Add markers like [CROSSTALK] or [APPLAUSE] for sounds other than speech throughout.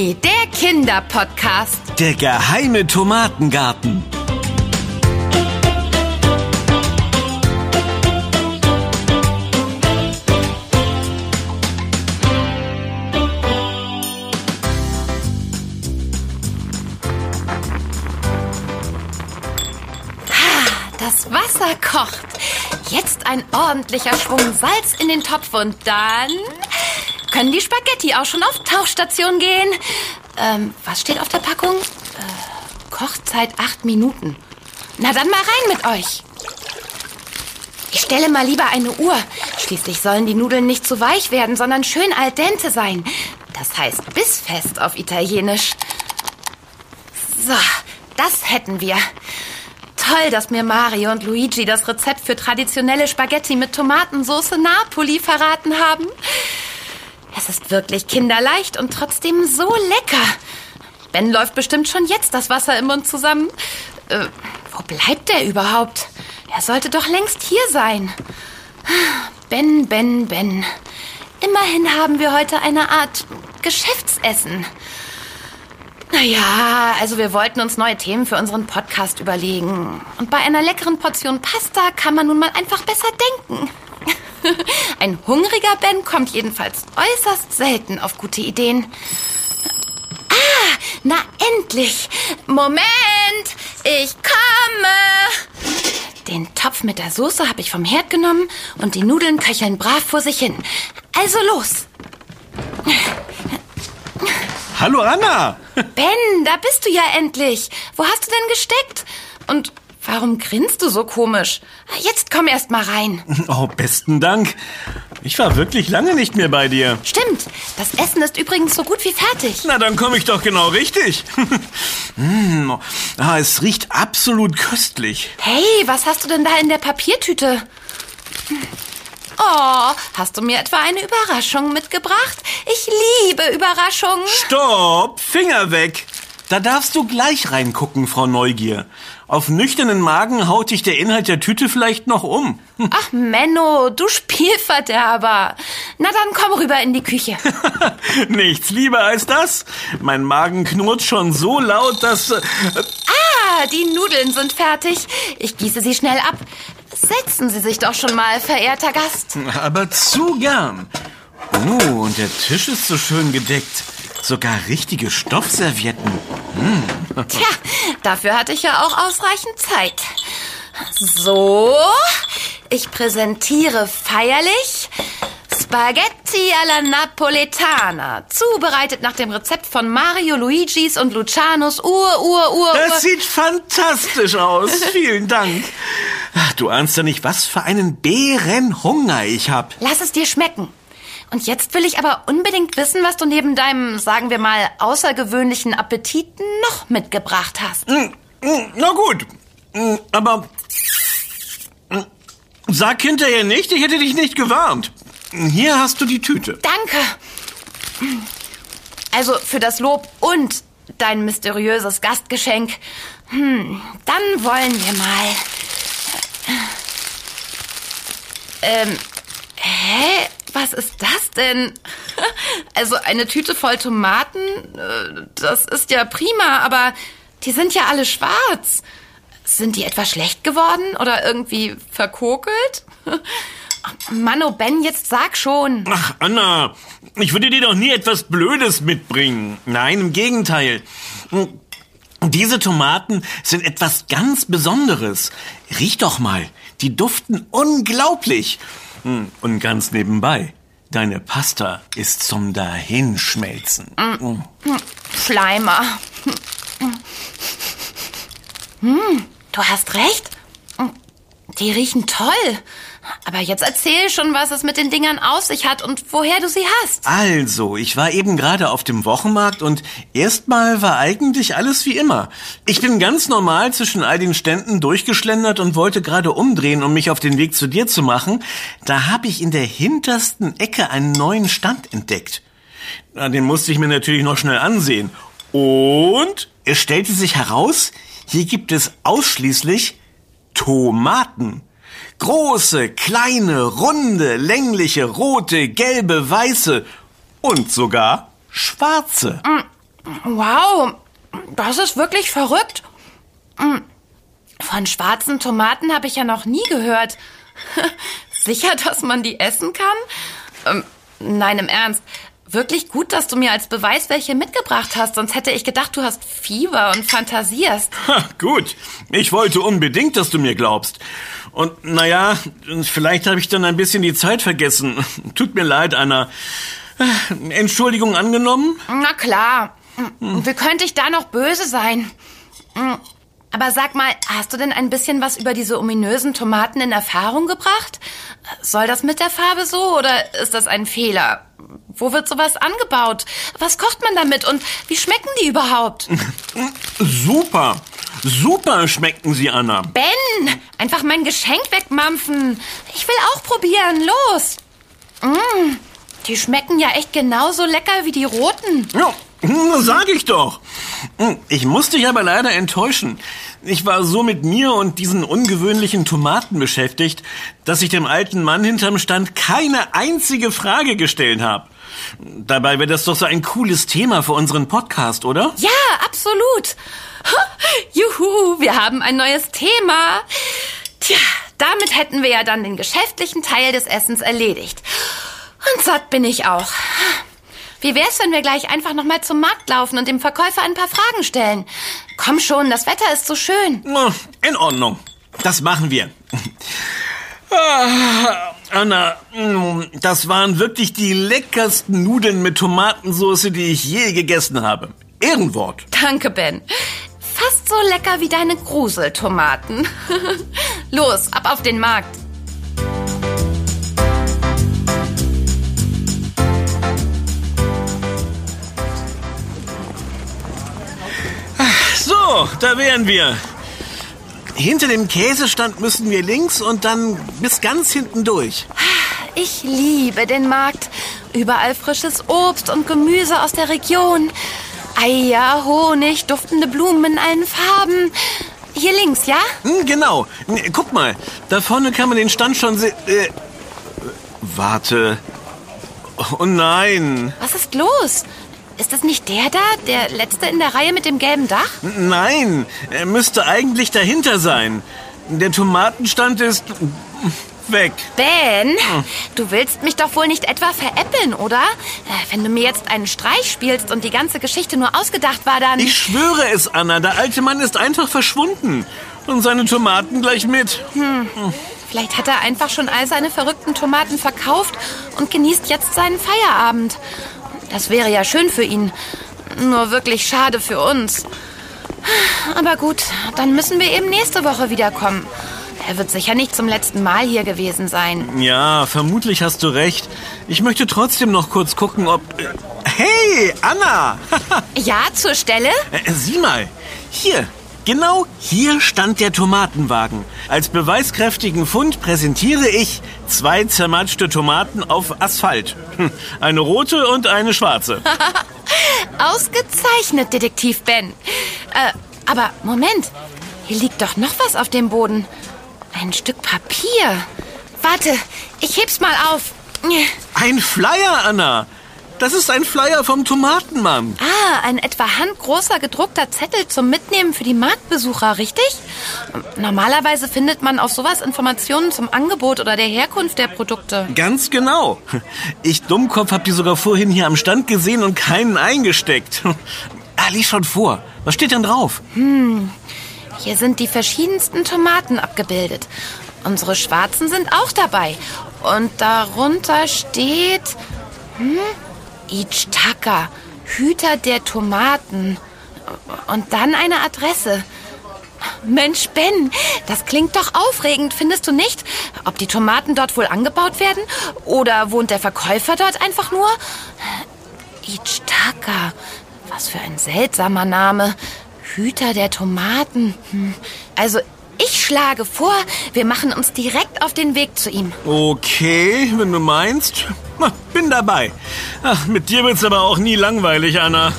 Der Kinderpodcast. Der geheime Tomatengarten. Das Wasser kocht. Jetzt ein ordentlicher Schwung Salz in den Topf und dann können die Spaghetti auch schon auf Tauchstation gehen. Ähm, was steht auf der Packung? Äh, Kochzeit acht Minuten. Na dann mal rein mit euch. Ich stelle mal lieber eine Uhr. Schließlich sollen die Nudeln nicht zu weich werden, sondern schön al dente sein. Das heißt bissfest auf Italienisch. So, das hätten wir. Toll, dass mir Mario und Luigi das Rezept für traditionelle Spaghetti mit Tomatensauce Napoli verraten haben. Es ist wirklich kinderleicht und trotzdem so lecker. Ben läuft bestimmt schon jetzt das Wasser im Mund zusammen. Äh, wo bleibt er überhaupt? Er sollte doch längst hier sein. Ben, Ben, Ben. Immerhin haben wir heute eine Art Geschäftsessen. Naja, also wir wollten uns neue Themen für unseren Podcast überlegen. Und bei einer leckeren Portion Pasta kann man nun mal einfach besser denken. Ein hungriger Ben kommt jedenfalls äußerst selten auf gute Ideen. Ah, na endlich. Moment, ich komme. Den Topf mit der Soße habe ich vom Herd genommen und die Nudeln köcheln brav vor sich hin. Also los. Hallo Anna. Ben, da bist du ja endlich. Wo hast du denn gesteckt? Und warum grinst du so komisch? Jetzt komm erst mal rein. [LAUGHS] Oh, besten Dank. Ich war wirklich lange nicht mehr bei dir. Stimmt, das Essen ist übrigens so gut wie fertig. Na, dann komme ich doch genau richtig. [LAUGHS] mm, ah, es riecht absolut köstlich. Hey, was hast du denn da in der Papiertüte? Oh, hast du mir etwa eine Überraschung mitgebracht? Ich liebe Überraschungen. Stopp, Finger weg. Da darfst du gleich reingucken, Frau Neugier. Auf nüchternen Magen haut dich der Inhalt der Tüte vielleicht noch um. Ach, Menno, du Spielverderber. Na dann komm rüber in die Küche. [LAUGHS] Nichts lieber als das. Mein Magen knurrt schon so laut, dass... Äh, ah, die Nudeln sind fertig. Ich gieße sie schnell ab. Setzen Sie sich doch schon mal, verehrter Gast. Aber zu gern. Oh, und der Tisch ist so schön gedeckt. Sogar richtige Stoffservietten. Hm. Tja, dafür hatte ich ja auch ausreichend Zeit. So, ich präsentiere feierlich Spaghetti alla Napoletana, zubereitet nach dem Rezept von Mario Luigis und Lucianos Ur, Ur, Ur. Das sieht fantastisch aus. [LAUGHS] Vielen Dank. Du ahnst ja nicht, was für einen Bärenhunger ich hab. Lass es dir schmecken. Und jetzt will ich aber unbedingt wissen, was du neben deinem, sagen wir mal, außergewöhnlichen Appetit noch mitgebracht hast. Na gut, aber sag hinterher nicht, ich hätte dich nicht gewarnt. Hier hast du die Tüte. Danke. Also für das Lob und dein mysteriöses Gastgeschenk. Hm, dann wollen wir mal. Ähm, hä? Was ist das denn? Also eine Tüte voll Tomaten, äh, das ist ja prima, aber die sind ja alle schwarz. Sind die etwa schlecht geworden oder irgendwie verkokelt? [LAUGHS] Manno Ben, jetzt sag schon. Ach, Anna, ich würde dir doch nie etwas Blödes mitbringen. Nein, im Gegenteil. Diese Tomaten sind etwas ganz Besonderes. Riech doch mal, die duften unglaublich. Und ganz nebenbei, deine Pasta ist zum Dahinschmelzen. Mm. Schleimer. Hm, du hast recht. Die riechen toll. Aber jetzt erzähl schon, was es mit den Dingern auf sich hat und woher du sie hast. Also, ich war eben gerade auf dem Wochenmarkt und erstmal war eigentlich alles wie immer. Ich bin ganz normal zwischen all den Ständen durchgeschlendert und wollte gerade umdrehen, um mich auf den Weg zu dir zu machen. Da habe ich in der hintersten Ecke einen neuen Stand entdeckt. Den musste ich mir natürlich noch schnell ansehen. Und es stellte sich heraus, hier gibt es ausschließlich Tomaten. Große, kleine, runde, längliche, rote, gelbe, weiße und sogar schwarze. Wow, das ist wirklich verrückt. Hm. Von schwarzen Tomaten habe ich ja noch nie gehört. [LAUGHS] Sicher, dass man die essen kann? Ähm, nein, im Ernst. Wirklich gut, dass du mir als Beweis welche mitgebracht hast, sonst hätte ich gedacht, du hast Fieber und fantasierst. Ha, gut, ich wollte unbedingt, dass du mir glaubst. Und naja, vielleicht habe ich dann ein bisschen die Zeit vergessen. Tut mir leid, Anna. Entschuldigung angenommen? Na klar. Wie könnte ich da noch böse sein? Aber sag mal, hast du denn ein bisschen was über diese ominösen Tomaten in Erfahrung gebracht? Soll das mit der Farbe so oder ist das ein Fehler? Wo wird sowas angebaut? Was kocht man damit und wie schmecken die überhaupt? [LAUGHS] Super. Super schmecken sie, Anna. Ben, einfach mein Geschenk wegmampfen. Ich will auch probieren. Los. Mm, die schmecken ja echt genauso lecker wie die roten. Ja, sag ich doch. Ich muss dich aber leider enttäuschen. Ich war so mit mir und diesen ungewöhnlichen Tomaten beschäftigt, dass ich dem alten Mann hinterm Stand keine einzige Frage gestellt habe. Dabei wäre das doch so ein cooles Thema für unseren Podcast, oder? Ja, absolut. Juhu, wir haben ein neues Thema. Tja, damit hätten wir ja dann den geschäftlichen Teil des Essens erledigt. Und satt bin ich auch. Wie wär's, wenn wir gleich einfach nochmal zum Markt laufen und dem Verkäufer ein paar Fragen stellen? Komm schon, das Wetter ist so schön. In Ordnung. Das machen wir. Ah, Anna, das waren wirklich die leckersten Nudeln mit Tomatensauce, die ich je gegessen habe. Ehrenwort. Danke, Ben. Fast so lecker wie deine Gruseltomaten. [LAUGHS] Los, ab auf den Markt. So, da wären wir. Hinter dem Käsestand müssen wir links und dann bis ganz hinten durch. Ich liebe den Markt. Überall frisches Obst und Gemüse aus der Region. Eier, Honig, duftende Blumen in allen Farben. Hier links, ja? Hm, genau. Guck mal, da vorne kann man den Stand schon sehen. Äh, warte. Oh nein. Was ist los? Ist das nicht der da, der letzte in der Reihe mit dem gelben Dach? Nein, er müsste eigentlich dahinter sein. Der Tomatenstand ist weg. Ben, du willst mich doch wohl nicht etwa veräppeln, oder? Äh, wenn du mir jetzt einen Streich spielst und die ganze Geschichte nur ausgedacht war, dann... Ich schwöre es, Anna, der alte Mann ist einfach verschwunden. Und seine Tomaten gleich mit. Hm. Vielleicht hat er einfach schon all seine verrückten Tomaten verkauft und genießt jetzt seinen Feierabend. Das wäre ja schön für ihn. Nur wirklich schade für uns. Aber gut, dann müssen wir eben nächste Woche wiederkommen. Er wird sicher nicht zum letzten Mal hier gewesen sein. Ja, vermutlich hast du recht. Ich möchte trotzdem noch kurz gucken, ob... Hey, Anna! [LAUGHS] ja, zur Stelle? Äh, sieh mal, hier, Genau hier stand der Tomatenwagen. Als beweiskräftigen Fund präsentiere ich zwei zermatschte Tomaten auf Asphalt. Hm, eine rote und eine schwarze. [LAUGHS] Ausgezeichnet, Detektiv Ben. Äh, aber Moment, hier liegt doch noch was auf dem Boden. Ein Stück Papier. Warte, ich heb's mal auf. Ein Flyer, Anna. Das ist ein Flyer vom Tomatenmann. Ah, ein etwa handgroßer gedruckter Zettel zum Mitnehmen für die Marktbesucher, richtig? Normalerweise findet man auf sowas Informationen zum Angebot oder der Herkunft der Produkte. Ganz genau. Ich Dummkopf hab die sogar vorhin hier am Stand gesehen und keinen eingesteckt. Ah, lies schon vor. Was steht denn drauf? Hm, hier sind die verschiedensten Tomaten abgebildet. Unsere schwarzen sind auch dabei. Und darunter steht... Hm? Ichtaka, Hüter der Tomaten. Und dann eine Adresse. Mensch, Ben, das klingt doch aufregend, findest du nicht? Ob die Tomaten dort wohl angebaut werden? Oder wohnt der Verkäufer dort einfach nur? Ichtaka, was für ein seltsamer Name. Hüter der Tomaten. Hm. Also ich schlage vor, wir machen uns direkt auf den Weg zu ihm. Okay, wenn du meinst. Na, bin dabei. Ach, mit dir wird's aber auch nie langweilig, Anna.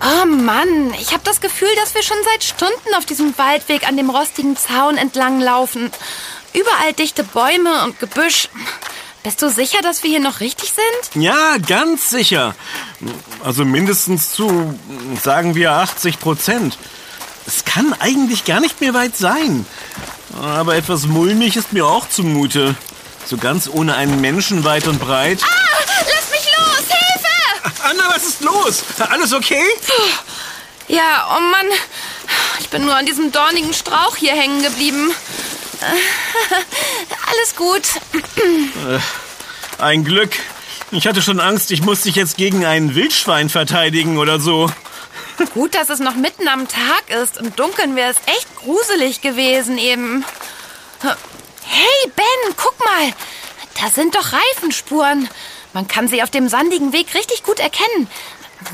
Oh Mann, ich habe das Gefühl, dass wir schon seit Stunden auf diesem Waldweg an dem rostigen Zaun entlang laufen. Überall dichte Bäume und Gebüsch. Bist du sicher, dass wir hier noch richtig sind? Ja, ganz sicher. Also mindestens zu, sagen wir, 80 Prozent. Es kann eigentlich gar nicht mehr weit sein. Aber etwas mulmig ist mir auch zumute. So ganz ohne einen Menschen weit und breit. Ah, lass mich los! Hilfe! Anna, was ist los? Alles okay? Ja, oh Mann. Ich bin nur an diesem dornigen Strauch hier hängen geblieben. [LAUGHS] Alles gut. Ein Glück. Ich hatte schon Angst, ich muss dich jetzt gegen ein Wildschwein verteidigen oder so. Gut, dass es noch mitten am Tag ist. Im Dunkeln wäre es echt gruselig gewesen eben. Hey, Ben, guck mal. Da sind doch Reifenspuren. Man kann sie auf dem sandigen Weg richtig gut erkennen.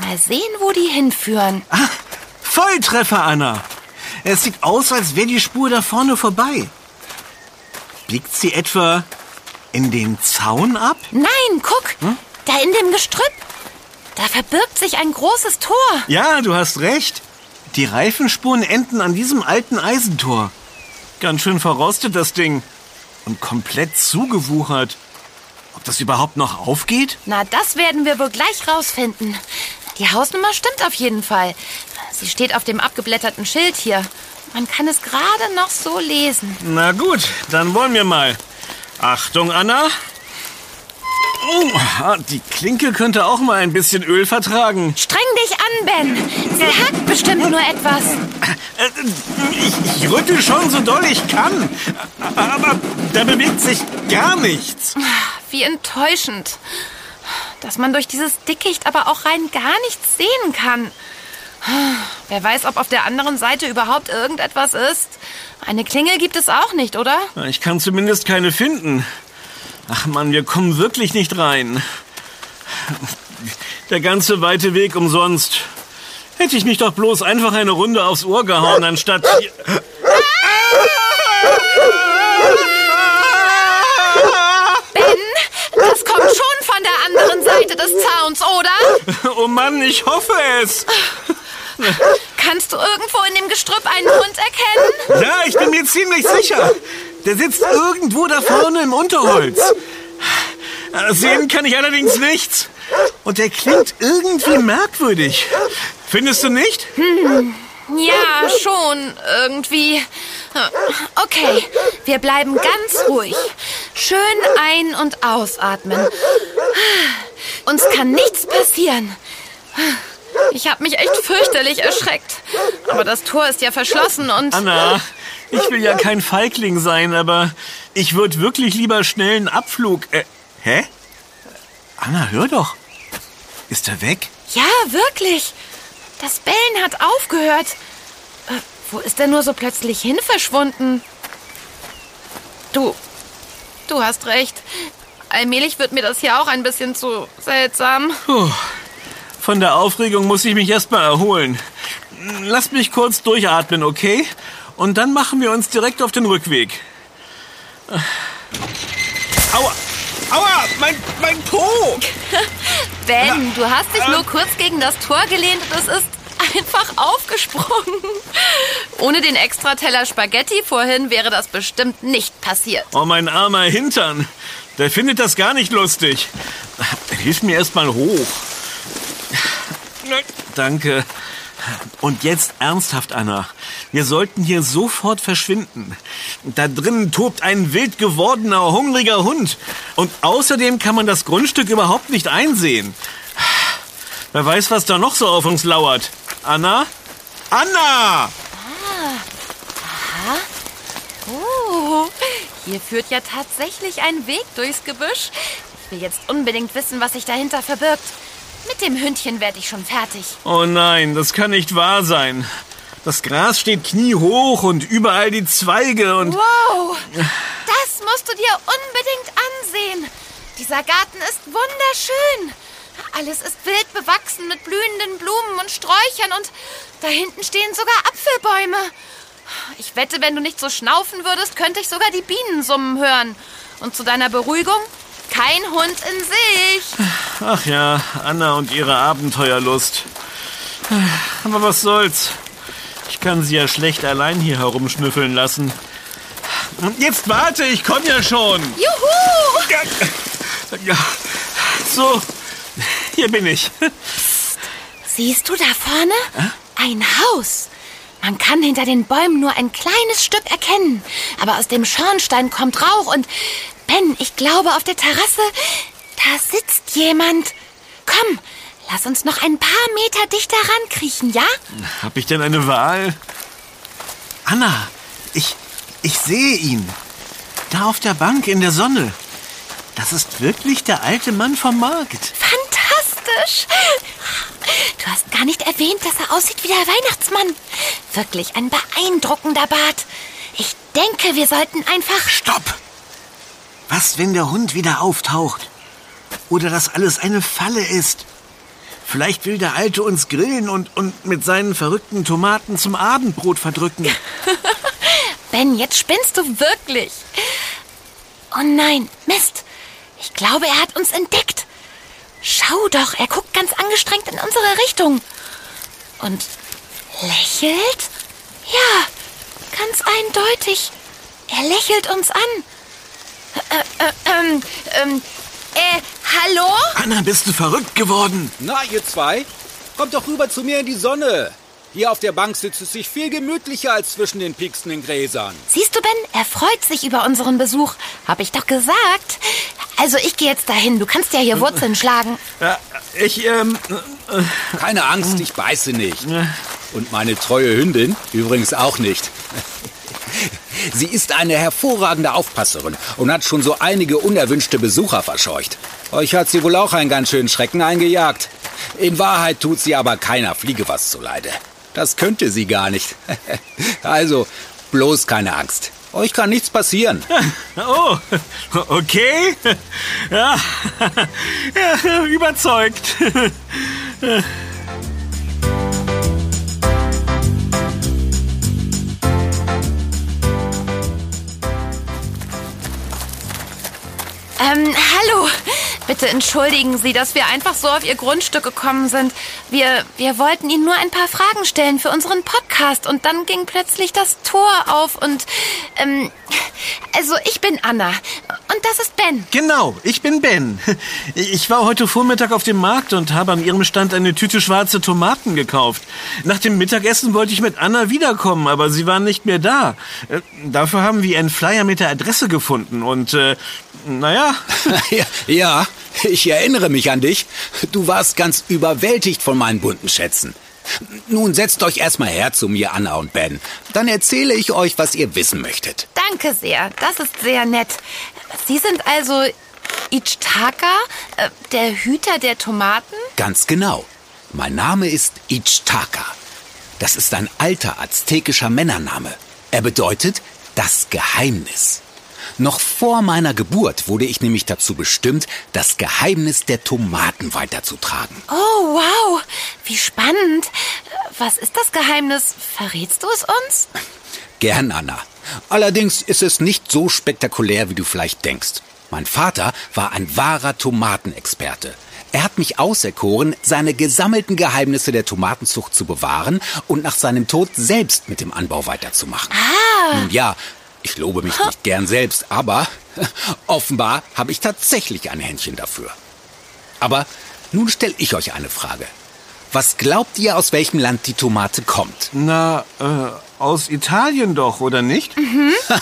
Mal sehen, wo die hinführen. Ah, Volltreffer, Anna. Es sieht aus, als wäre die Spur da vorne vorbei. Biegt sie etwa in den Zaun ab? Nein, guck. Hm? Da in dem Gestrüpp. Da verbirgt sich ein großes Tor. Ja, du hast recht. Die Reifenspuren enden an diesem alten Eisentor. Ganz schön verrostet das Ding. Und komplett zugewuchert. Ob das überhaupt noch aufgeht? Na, das werden wir wohl gleich rausfinden. Die Hausnummer stimmt auf jeden Fall. Sie steht auf dem abgeblätterten Schild hier. Man kann es gerade noch so lesen. Na gut, dann wollen wir mal. Achtung, Anna. Oh, die Klinke könnte auch mal ein bisschen Öl vertragen. Streng dich an, Ben. Sie hackt bestimmt nur etwas. Ich, ich rüttel schon so doll ich kann. Aber da bewegt sich gar nichts. Wie enttäuschend. Dass man durch dieses Dickicht aber auch rein gar nichts sehen kann. Wer weiß, ob auf der anderen Seite überhaupt irgendetwas ist. Eine Klingel gibt es auch nicht, oder? Ich kann zumindest keine finden. Ach Mann, wir kommen wirklich nicht rein. Der ganze weite Weg umsonst. Hätte ich mich doch bloß einfach eine Runde aufs Ohr gehauen, anstatt... Ben, das kommt schon von der anderen Seite des Zauns, oder? [LAUGHS] Oh Mann, ich hoffe es. Kannst du irgendwo in dem Gestrüpp einen Hund erkennen? Ja, ich bin mir ziemlich sicher. Der sitzt irgendwo da vorne im Unterholz. Sehen kann ich allerdings nichts. Und der klingt irgendwie merkwürdig. Findest du nicht? Hm, ja, schon irgendwie. Okay, wir bleiben ganz ruhig. Schön ein- und ausatmen. Uns kann nichts passieren. Ich habe mich echt fürchterlich erschreckt. Aber das Tor ist ja verschlossen und... Anna, ich will ja kein Feigling sein, aber ich würde wirklich lieber schnell einen Abflug... Äh, hä? Anna, hör doch. Ist er weg? Ja, wirklich. Das Bellen hat aufgehört. Äh, wo ist er nur so plötzlich hin verschwunden? Du, du hast recht. Allmählich wird mir das hier auch ein bisschen zu seltsam. Puh. Von der Aufregung muss ich mich erstmal erholen. Lass mich kurz durchatmen, okay? Und dann machen wir uns direkt auf den Rückweg. Aua! Aua! Mein, mein Po! [LAUGHS] Ben, du hast dich nur kurz gegen das Tor gelehnt und es ist einfach aufgesprungen. Ohne den Extrateller Spaghetti vorhin wäre das bestimmt nicht passiert. Oh, mein armer Hintern. Der findet das gar nicht lustig. Hilf mir erstmal hoch. Danke. Und jetzt ernsthaft, Anna. Wir sollten hier sofort verschwinden. Da drinnen tobt ein wild gewordener, hungriger Hund. Und außerdem kann man das Grundstück überhaupt nicht einsehen. Wer weiß, was da noch so auf uns lauert. Anna? Anna! Ah. Aha. Oh, hier führt ja tatsächlich ein Weg durchs Gebüsch. Ich will jetzt unbedingt wissen, was sich dahinter verbirgt. Mit dem Hündchen werde ich schon fertig. Oh nein, das kann nicht wahr sein. Das Gras steht kniehoch und überall die Zweige und... Wow, das musst du dir unbedingt ansehen. Dieser Garten ist wunderschön. Alles ist wild bewachsen mit blühenden Blumen und Sträuchern und da hinten stehen sogar Apfelbäume. Ich wette, wenn du nicht so schnaufen würdest, könnte ich sogar die Bienen summen hören. Und zu deiner Beruhigung, kein Hund in sich. Ach ja, Anna und ihre Abenteuerlust. Aber was soll's? Ich kann sie ja schlecht allein hier herumschnüffeln lassen. Jetzt warte, ich komme ja schon. Juhu! Ja, ja. So, hier bin ich. Siehst du da vorne? Ein Haus. Man kann hinter den Bäumen nur ein kleines Stück erkennen. Aber aus dem Schornstein kommt Rauch und... Ben, ich glaube, auf der Terrasse, da sitzt jemand. Komm, lass uns noch ein paar Meter dichter rankriechen, ja? Hab ich denn eine Wahl? Anna, ich, ich sehe ihn. Da auf der Bank in der Sonne. Das ist wirklich der alte Mann vom Markt. Fantastisch! Du hast gar nicht erwähnt, dass er aussieht wie der Weihnachtsmann. Wirklich ein beeindruckender Bart. Ich denke, wir sollten einfach... Stopp! Was, wenn der Hund wieder auftaucht? Oder das alles eine Falle ist? Vielleicht will der Alte uns grillen und, und mit seinen verrückten Tomaten zum Abendbrot verdrücken. [LAUGHS] Ben, jetzt spinnst du wirklich. Oh nein, Mist. Ich glaube, er hat uns entdeckt. Schau doch, er guckt ganz angestrengt in unsere Richtung. Und lächelt? Ja, ganz eindeutig. Er lächelt uns an. Äh, äh, ähm, ähm, äh, hallo? Anna, bist du verrückt geworden? Na, ihr zwei, kommt doch rüber zu mir in die Sonne. Hier auf der Bank sitzt es sich viel gemütlicher als zwischen den piekstenden Gräsern. Siehst du, Ben, er freut sich über unseren Besuch. Hab ich doch gesagt. Also ich gehe jetzt dahin. Du kannst ja hier Wurzeln schlagen. [LAUGHS] Ja, ich, ähm, Keine Angst, ich beiße nicht. Und meine treue Hündin übrigens auch nicht. [LAUGHS] Sie ist eine hervorragende Aufpasserin und hat schon so einige unerwünschte Besucher verscheucht. Euch hat sie wohl auch einen ganz schönen Schrecken eingejagt. In Wahrheit tut sie aber keiner Fliege was zuleide. Das könnte sie gar nicht. [LAUGHS] Also, bloß keine Angst. Euch kann nichts passieren. [LAUGHS] oh, okay. Ja, ja überzeugt. Ähm, hallo. Bitte entschuldigen Sie, dass wir einfach so auf Ihr Grundstück gekommen sind. Wir, wir wollten Ihnen nur ein paar Fragen stellen für unseren Podcast und dann ging plötzlich das Tor auf und, ähm, also ich bin Anna und das ist Ben. Genau, ich bin Ben. Ich war heute Vormittag auf dem Markt und habe an ihrem Stand eine Tüte schwarze Tomaten gekauft. Nach dem Mittagessen wollte ich mit Anna wiederkommen, aber sie waren nicht mehr da. Äh, Dafür haben wir einen Flyer mit der Adresse gefunden und, äh, naja, [LAUGHS] ja, ja, [LAUGHS] ich erinnere mich an dich. Du warst ganz überwältigt von meinen bunten Schätzen. Nun setzt euch erstmal her zu mir, Anna und Ben. Dann erzähle ich euch, was ihr wissen möchtet. Danke sehr, das ist sehr nett. Sie sind also Ichtaka, äh, der Hüter der Tomaten? Ganz genau. Mein Name ist Ichtaka. Das ist ein alter aztekischer Männername. Er bedeutet das Geheimnis. Noch vor meiner Geburt wurde ich nämlich dazu bestimmt, das Geheimnis der Tomaten weiterzutragen. Oh, wow, wie spannend. Was ist das Geheimnis? Verrätst du es uns? Gern, Anna. Allerdings ist es nicht so spektakulär, wie du vielleicht denkst. Mein Vater war ein wahrer Tomatenexperte. Er hat mich auserkoren, seine gesammelten Geheimnisse der Tomatenzucht zu bewahren und nach seinem Tod selbst mit dem Anbau weiterzumachen. Ah, Nun ja, ich lobe mich nicht gern selbst, aber [LAUGHS] offenbar habe ich tatsächlich ein Händchen dafür. Aber nun stelle ich euch eine Frage. Was glaubt ihr, aus welchem Land die Tomate kommt? na, äh, aus Italien doch, oder nicht?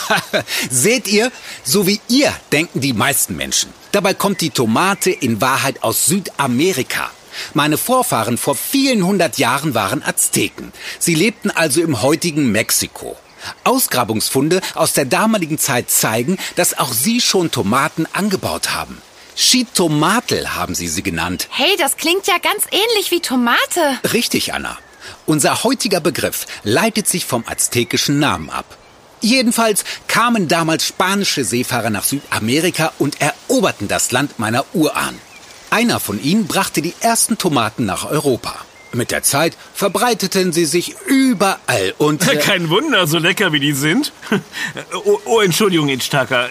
[LAUGHS] Seht ihr, so wie ihr denken die meisten Menschen. Dabei kommt die Tomate in Wahrheit aus Südamerika. Meine Vorfahren vor vielen hundert Jahren waren Azteken. Sie lebten also im heutigen Mexiko. Ausgrabungsfunde aus der damaligen Zeit zeigen, dass auch sie schon Tomaten angebaut haben. Chitomatl haben sie sie genannt. hey, das klingt ja ganz ähnlich wie Tomate. Richtig, Anna. Unser heutiger Begriff leitet sich vom aztekischen Namen ab. Jedenfalls kamen damals spanische Seefahrer nach Südamerika und eroberten das Land meiner Urahn. Einer von ihnen brachte die ersten Tomaten nach Europa. Mit der Zeit verbreiteten sie sich überall und... äh, Kein Wunder, so lecker wie die sind. [LAUGHS] Oh, oh Entschuldigung, Ichtaka.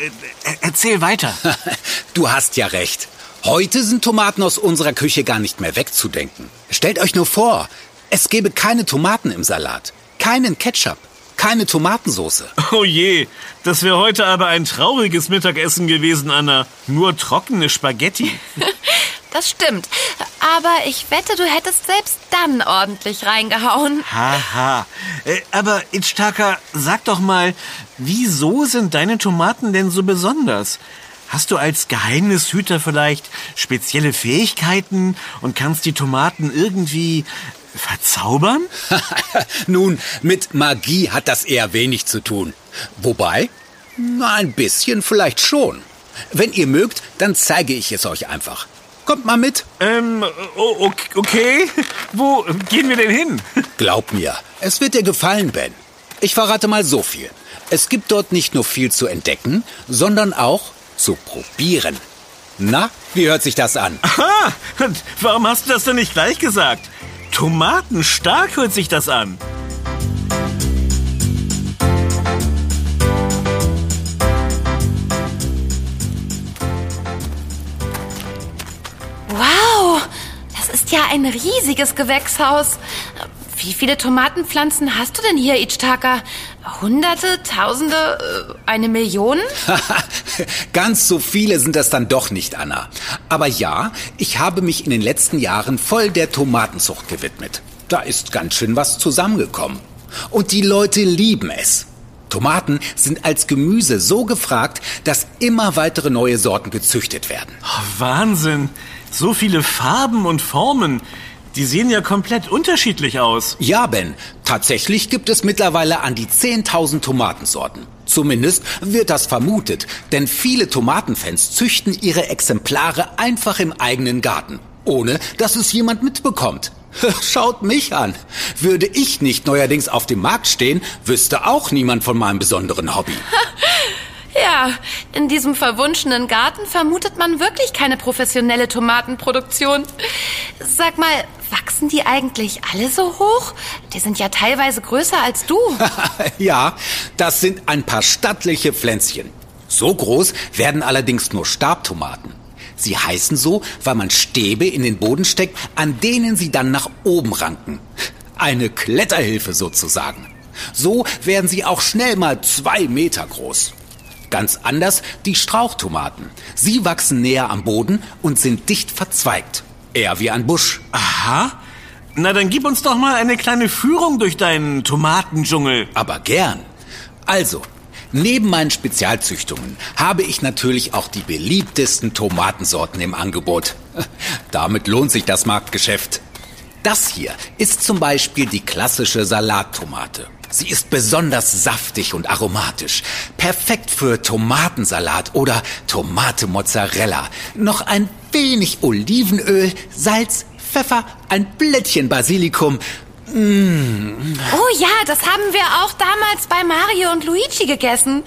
Erzähl weiter. [LAUGHS] Du hast ja recht. Heute sind Tomaten aus unserer Küche gar nicht mehr wegzudenken. Stellt euch nur vor, Es gäbe keine Tomaten im Salat, keinen Ketchup, keine Tomatensauce. [LAUGHS] Oh je, das wäre heute aber ein trauriges Mittagessen gewesen, Anna. Nur trockene Spaghetti. [LAUGHS] Das stimmt. Aber ich wette, du hättest selbst dann ordentlich reingehauen. Haha. Äh, aber Itztaka, sag doch mal, wieso sind deine Tomaten denn so besonders? Hast du als Geheimnishüter vielleicht spezielle Fähigkeiten und kannst die Tomaten irgendwie verzaubern? [LAUGHS] Nun, mit Magie hat das eher wenig zu tun. Wobei, na, ein bisschen vielleicht schon. Wenn ihr mögt, dann zeige ich es euch einfach. Kommt mal mit. Ähm, okay. [LAUGHS] Wo gehen wir denn hin? [LAUGHS] Glaub mir, es wird dir gefallen, Ben. Ich verrate mal so viel. Es gibt dort nicht nur viel zu entdecken, sondern auch zu probieren. Na, wie hört sich das an? Aha, und warum hast du das denn nicht gleich gesagt? Tomatenstark hört sich das an. Wow, das ist ja ein riesiges Gewächshaus. Wie viele Tomatenpflanzen hast du denn hier, Ichtaka? Hunderte, Tausende, äh, eine Million? [LAUGHS] Ganz so viele sind das dann doch nicht, Anna. Aber ja, ich habe mich in den letzten Jahren voll der Tomatenzucht gewidmet. Da ist ganz schön was zusammengekommen. Und die Leute lieben es. Tomaten sind als Gemüse so gefragt, dass immer weitere neue Sorten gezüchtet werden. Oh, Wahnsinn. So viele Farben und Formen. Die sehen ja komplett unterschiedlich aus. Ja, Ben, tatsächlich gibt es mittlerweile an die 10.000 Tomatensorten. Zumindest wird das vermutet, denn viele Tomatenfans züchten ihre Exemplare einfach im eigenen Garten, ohne dass es jemand mitbekommt. [LAUGHS] Schaut mich an. Würde ich nicht neuerdings auf dem Markt stehen, wüsste auch niemand von meinem besonderen Hobby. [LAUGHS] Ja, in diesem verwunschenen Garten vermutet man wirklich keine professionelle Tomatenproduktion. Sag mal, wachsen die eigentlich alle so hoch? Die sind ja teilweise größer als du. [LAUGHS] ja, das sind ein paar stattliche Pflänzchen. So groß werden allerdings nur Stabtomaten. Sie heißen so, weil man Stäbe in den Boden steckt, an denen sie dann nach oben ranken. Eine Kletterhilfe sozusagen. So werden sie auch schnell mal zwei Meter groß. Ganz anders die Strauchtomaten. Sie wachsen näher am Boden und sind dicht verzweigt. Eher wie ein Busch. Aha. Na, dann gib uns doch mal eine kleine Führung durch deinen Tomatendschungel. Aber gern. Also, neben meinen Spezialzüchtungen habe ich natürlich auch die beliebtesten Tomatensorten im Angebot. [LAUGHS] Damit lohnt sich das Marktgeschäft. Das hier ist zum Beispiel die klassische Salattomate. Sie ist besonders saftig und aromatisch. Perfekt für Tomatensalat oder Tomate Mozzarella. Noch ein wenig Olivenöl, Salz, Pfeffer, ein Blättchen Basilikum. Mmh. Oh ja, das haben wir auch damals bei Mario und Luigi gegessen.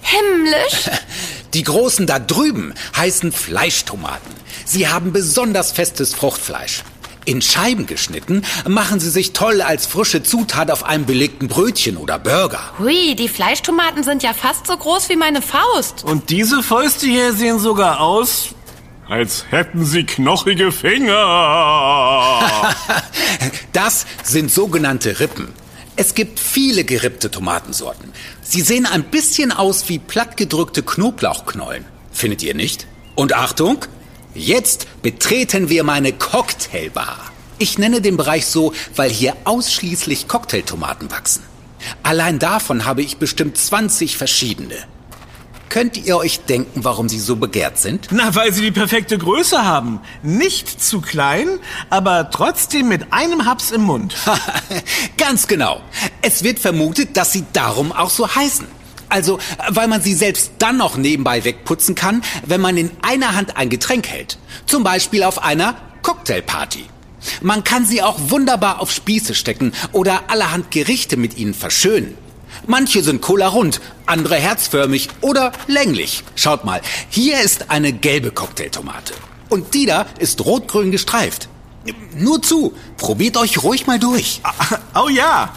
Himmlisch. [LAUGHS] Die großen da drüben heißen Fleischtomaten. Sie haben besonders festes Fruchtfleisch. In Scheiben geschnitten machen sie sich toll als frische Zutat auf einem belegten Brötchen oder Burger. Hui, die Fleischtomaten sind ja fast so groß wie meine Faust. Und diese Fäuste hier sehen sogar aus, als hätten sie knochige Finger. [LAUGHS] das sind sogenannte Rippen. Es gibt viele gerippte Tomatensorten. Sie sehen ein bisschen aus wie plattgedrückte Knoblauchknollen. Findet ihr nicht? Und Achtung, Jetzt betreten wir meine Cocktailbar. Ich nenne den Bereich so, weil hier ausschließlich Cocktailtomaten wachsen. Allein davon habe ich bestimmt 20 verschiedene. Könnt ihr euch denken, warum sie so begehrt sind? Na, weil sie die perfekte Größe haben. Nicht zu klein, aber trotzdem mit einem Haps im Mund. [LAUGHS] Ganz genau. Es wird vermutet, dass sie darum auch so heißen. Also, weil man sie selbst dann noch nebenbei wegputzen kann, wenn man in einer Hand ein Getränk hält. Zum Beispiel auf einer Cocktailparty. Man kann sie auch wunderbar auf Spieße stecken oder allerhand Gerichte mit ihnen verschönen. Manche sind cola-rund, andere herzförmig oder länglich. Schaut mal, hier ist eine gelbe Cocktailtomate. Und die da ist rot-grün gestreift. Nur zu, probiert euch ruhig mal durch. Oh ja.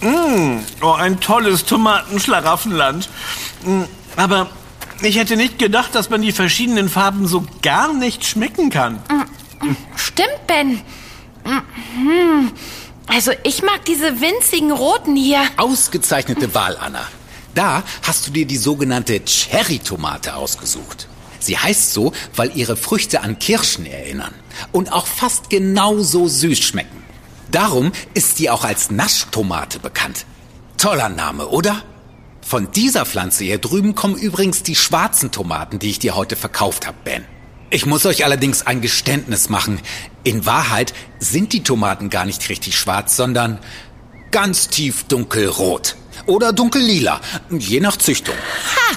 Mmh, oh, ein tolles Tomatenschlaraffenland. Mm, aber ich hätte nicht gedacht, dass man die verschiedenen Farben so gar nicht schmecken kann. Mm, stimmt, Ben. Also ich mag diese winzigen roten hier. Ausgezeichnete Wahl, Anna. Da hast du dir die sogenannte Cherry-Tomate ausgesucht. Sie heißt so, weil ihre Früchte an Kirschen erinnern und auch fast genauso süß schmecken. Darum ist sie auch als Naschtomate bekannt. Toller Name, oder? Von dieser Pflanze hier drüben kommen übrigens die schwarzen Tomaten, die ich dir heute verkauft habe, Ben. Ich muss euch allerdings ein Geständnis machen. In Wahrheit sind die Tomaten gar nicht richtig schwarz, sondern ganz tief dunkelrot. Oder dunkellila, je nach Züchtung. Ha,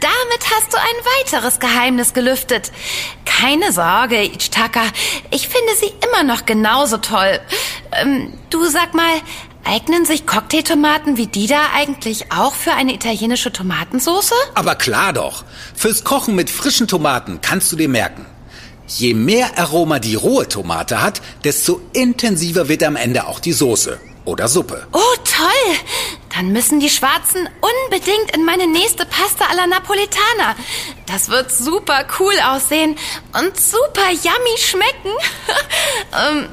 damit hast du ein weiteres Geheimnis gelüftet. Keine Sorge, Ichtaka. Ich finde sie immer noch genauso toll. Ähm, du sag mal, eignen sich Cocktailtomaten wie die da eigentlich auch für eine italienische Tomatensauce? Aber klar doch. Fürs Kochen mit frischen Tomaten kannst du dir merken. Je mehr Aroma die rohe Tomate hat, desto intensiver wird am Ende auch die Soße oder Suppe. Oh, toll! Dann müssen die Schwarzen unbedingt in meine nächste Pasta alla Napolitana. Das wird super cool aussehen und super yummy schmecken. [LAUGHS] ähm,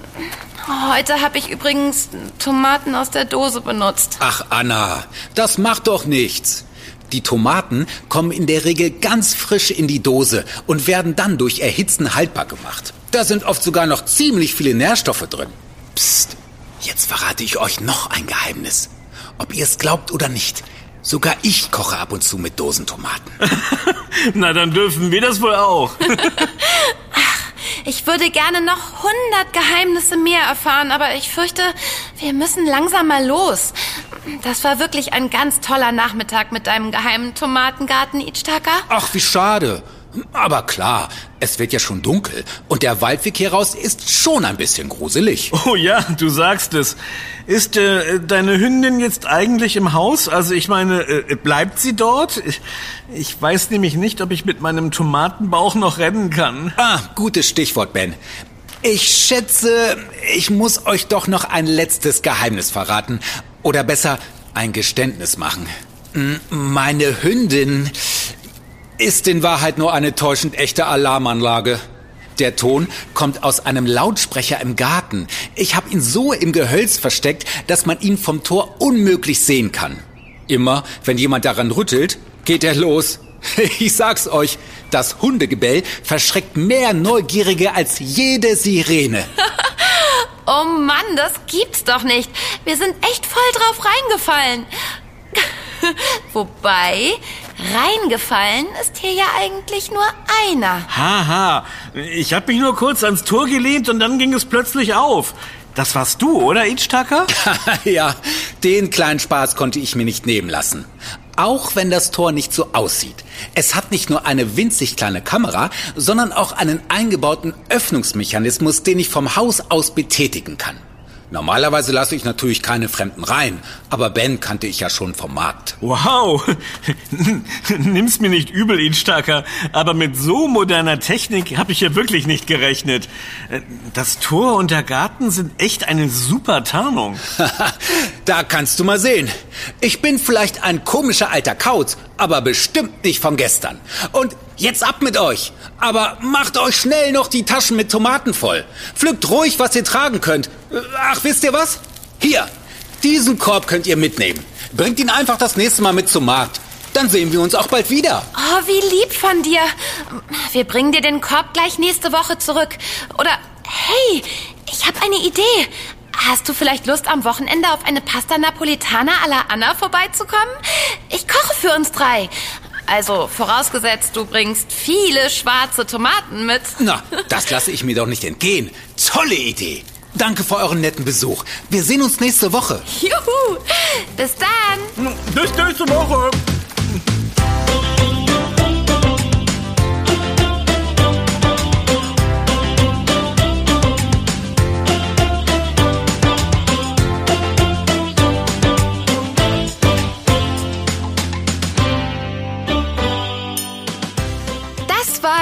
heute habe ich übrigens Tomaten aus der Dose benutzt. Ach, Anna, das macht doch nichts. Die Tomaten kommen in der Regel ganz frisch in die Dose und werden dann durch Erhitzen haltbar gemacht. Da sind oft sogar noch ziemlich viele Nährstoffe drin. Psst, jetzt verrate ich euch noch ein Geheimnis. Ob ihr es glaubt oder nicht, sogar ich koche ab und zu mit Dosentomaten. [LAUGHS] Na, dann dürfen wir das wohl auch. [LAUGHS] Ich würde gerne noch hundert Geheimnisse mehr erfahren, aber ich fürchte, wir müssen langsam mal los. Das war wirklich ein ganz toller Nachmittag mit deinem geheimen Tomatengarten, Ichtaka. Ach, wie schade. Aber klar, es wird ja schon dunkel und der Waldweg hier raus ist schon ein bisschen gruselig. Oh ja, du sagst es. Ist äh, deine Hündin jetzt eigentlich im Haus? Also ich meine, äh, bleibt sie dort? Ich, ich weiß nämlich nicht, ob ich mit meinem Tomatenbauch noch rennen kann. Ah, gutes Stichwort, Ben. Ich schätze, ich muss euch doch noch ein letztes Geheimnis verraten. Oder besser, ein Geständnis machen. M- Meine Hündin ist in Wahrheit nur eine täuschend echte Alarmanlage. Der Ton kommt aus einem Lautsprecher im Garten. Ich habe ihn so im Gehölz versteckt, dass man ihn vom Tor unmöglich sehen kann. Immer, wenn jemand daran rüttelt, geht er los. [LAUGHS] Ich sag's euch, das Hundegebell verschreckt mehr Neugierige als jede Sirene. [LAUGHS] Oh Mann, das gibt's doch nicht. Wir sind echt voll drauf reingefallen. [LAUGHS] Wobei, reingefallen ist hier ja eigentlich nur einer. Haha, ich habe mich nur kurz ans Tor gelehnt und dann ging es plötzlich auf. Das warst du, oder, Ichtaka? [LAUGHS] ja, den kleinen Spaß konnte ich mir nicht nehmen lassen. Auch wenn das Tor nicht so aussieht. Es hat nicht nur eine winzig kleine Kamera, sondern auch einen eingebauten Öffnungsmechanismus, den ich vom Haus aus betätigen kann. Normalerweise lasse ich natürlich keine Fremden rein, aber Ben kannte ich ja schon vom Markt. Wow, [LAUGHS] nimm's mir nicht übel, Ichtaka, aber mit so moderner Technik habe ich ja wirklich nicht gerechnet. Das Tor und der Garten sind echt eine super Tarnung. [LAUGHS] da kannst du mal sehen. Ich bin vielleicht ein komischer alter Kauz, aber bestimmt nicht von gestern. Und jetzt ab mit euch. Aber macht euch schnell noch die Taschen mit Tomaten voll. Pflückt ruhig, was ihr tragen könnt. Ach, wisst ihr was? Hier, diesen Korb könnt ihr mitnehmen. Bringt ihn einfach das nächste Mal mit zum Markt. Dann sehen wir uns auch bald wieder. Oh, wie lieb von dir. Wir bringen dir den Korb gleich nächste Woche zurück. Oder, hey, ich habe eine Idee. Hast du vielleicht Lust, am Wochenende auf eine Pasta Napolitana alla Anna vorbeizukommen? Ich koche für uns drei. Also vorausgesetzt, du bringst viele schwarze Tomaten mit. Na, das lasse ich mir doch nicht entgehen. Tolle Idee. Danke für euren netten Besuch. Wir sehen uns nächste Woche. Juhu. Bis dann. Bis nächste Woche.